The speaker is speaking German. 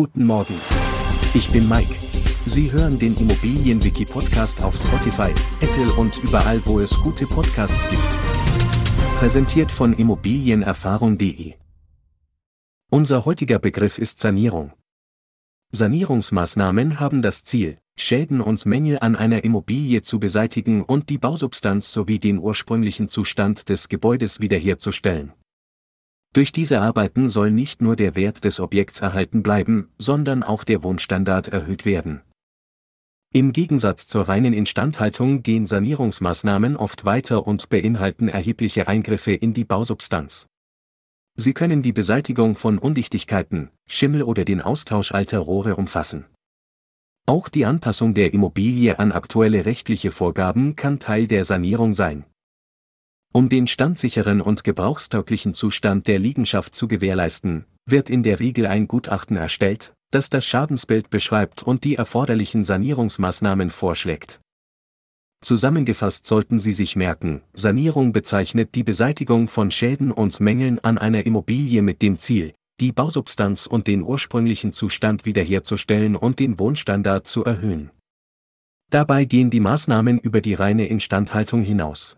Guten Morgen. Ich bin Mike. Sie hören den Immobilienwiki-Podcast auf Spotify, Apple und überall, wo es gute Podcasts gibt. Präsentiert von Immobilienerfahrung.de. Unser heutiger Begriff ist Sanierung. Sanierungsmaßnahmen haben das Ziel, Schäden und Mängel an einer Immobilie zu beseitigen und die Bausubstanz sowie den ursprünglichen Zustand des Gebäudes wiederherzustellen. Durch diese Arbeiten soll nicht nur der Wert des Objekts erhalten bleiben, sondern auch der Wohnstandard erhöht werden. Im Gegensatz zur reinen Instandhaltung gehen Sanierungsmaßnahmen oft weiter und beinhalten erhebliche Eingriffe in die Bausubstanz. Sie können die Beseitigung von Undichtigkeiten, Schimmel oder den Austausch alter Rohre umfassen. Auch die Anpassung der Immobilie an aktuelle rechtliche Vorgaben kann Teil der Sanierung sein. Um den standsicheren und gebrauchstauglichen Zustand der Liegenschaft zu gewährleisten, wird in der Regel ein Gutachten erstellt, das das Schadensbild beschreibt und die erforderlichen Sanierungsmaßnahmen vorschlägt. Zusammengefasst sollten Sie sich merken, Sanierung bezeichnet die Beseitigung von Schäden und Mängeln an einer Immobilie mit dem Ziel, die Bausubstanz und den ursprünglichen Zustand wiederherzustellen und den Wohnstandard zu erhöhen. Dabei gehen die Maßnahmen über die reine Instandhaltung hinaus.